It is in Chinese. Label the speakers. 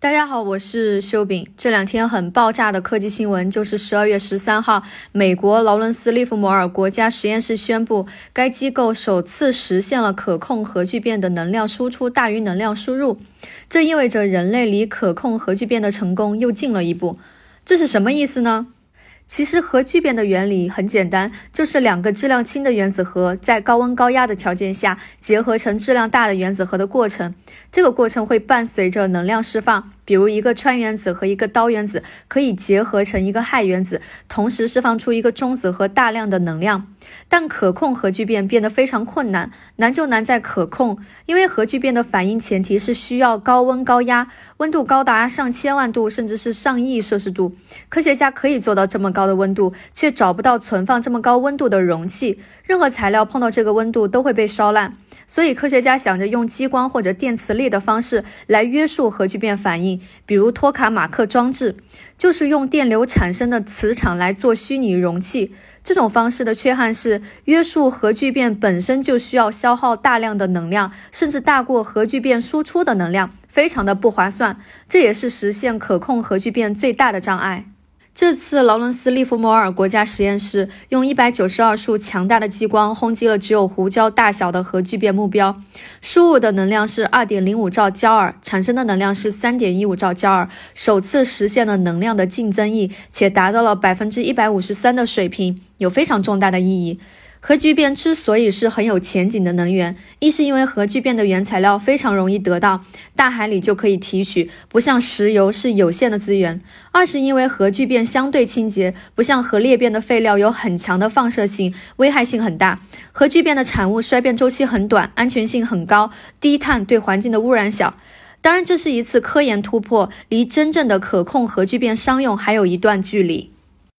Speaker 1: 大家好，我是秀饼。这两天很爆炸的科技新闻，就是十二月十三号，美国劳伦斯利弗摩尔国家实验室宣布，该机构首次实现了可控核聚变的能量输出大于能量输入。这意味着人类离可控核聚变的成功又近了一步。这是什么意思呢？其实核聚变的原理很简单，就是两个质量轻的原子核在高温高压的条件下结合成质量大的原子核的过程。这个过程会伴随着能量释放。比如一个氚原子和一个氘原子可以结合成一个氦原子，同时释放出一个中子和大量的能量。但可控核聚变变得非常困难，难就难在可控，因为核聚变的反应前提是需要高温高压，温度高达上千万度，甚至是上亿摄氏度。科学家可以做到这么高的温度，却找不到存放这么高温度的容器。任何材料碰到这个温度都会被烧烂，所以科学家想着用激光或者电磁力的方式来约束核聚变反应。比如托卡马克装置，就是用电流产生的磁场来做虚拟容器。这种方式的缺憾是，约束核聚变本身就需要消耗大量的能量，甚至大过核聚变输出的能量，非常的不划算。这也是实现可控核聚变最大的障碍。这次劳伦斯利弗莫尔国家实验室用一百九十二束强大的激光轰击了只有胡椒大小的核聚变目标，输入的能量是二点零五兆焦耳，产生的能量是三点一五兆焦耳，首次实现了能量的净增益，且达到了百分之一百五十三的水平，有非常重大的意义。核聚变之所以是很有前景的能源，一是因为核聚变的原材料非常容易得到，大海里就可以提取，不像石油是有限的资源；二是因为核聚变相对清洁，不像核裂变的废料有很强的放射性，危害性很大。核聚变的产物衰变周期很短，安全性很高，低碳，对环境的污染小。当然，这是一次科研突破，离真正的可控核聚变商用还有一段距离。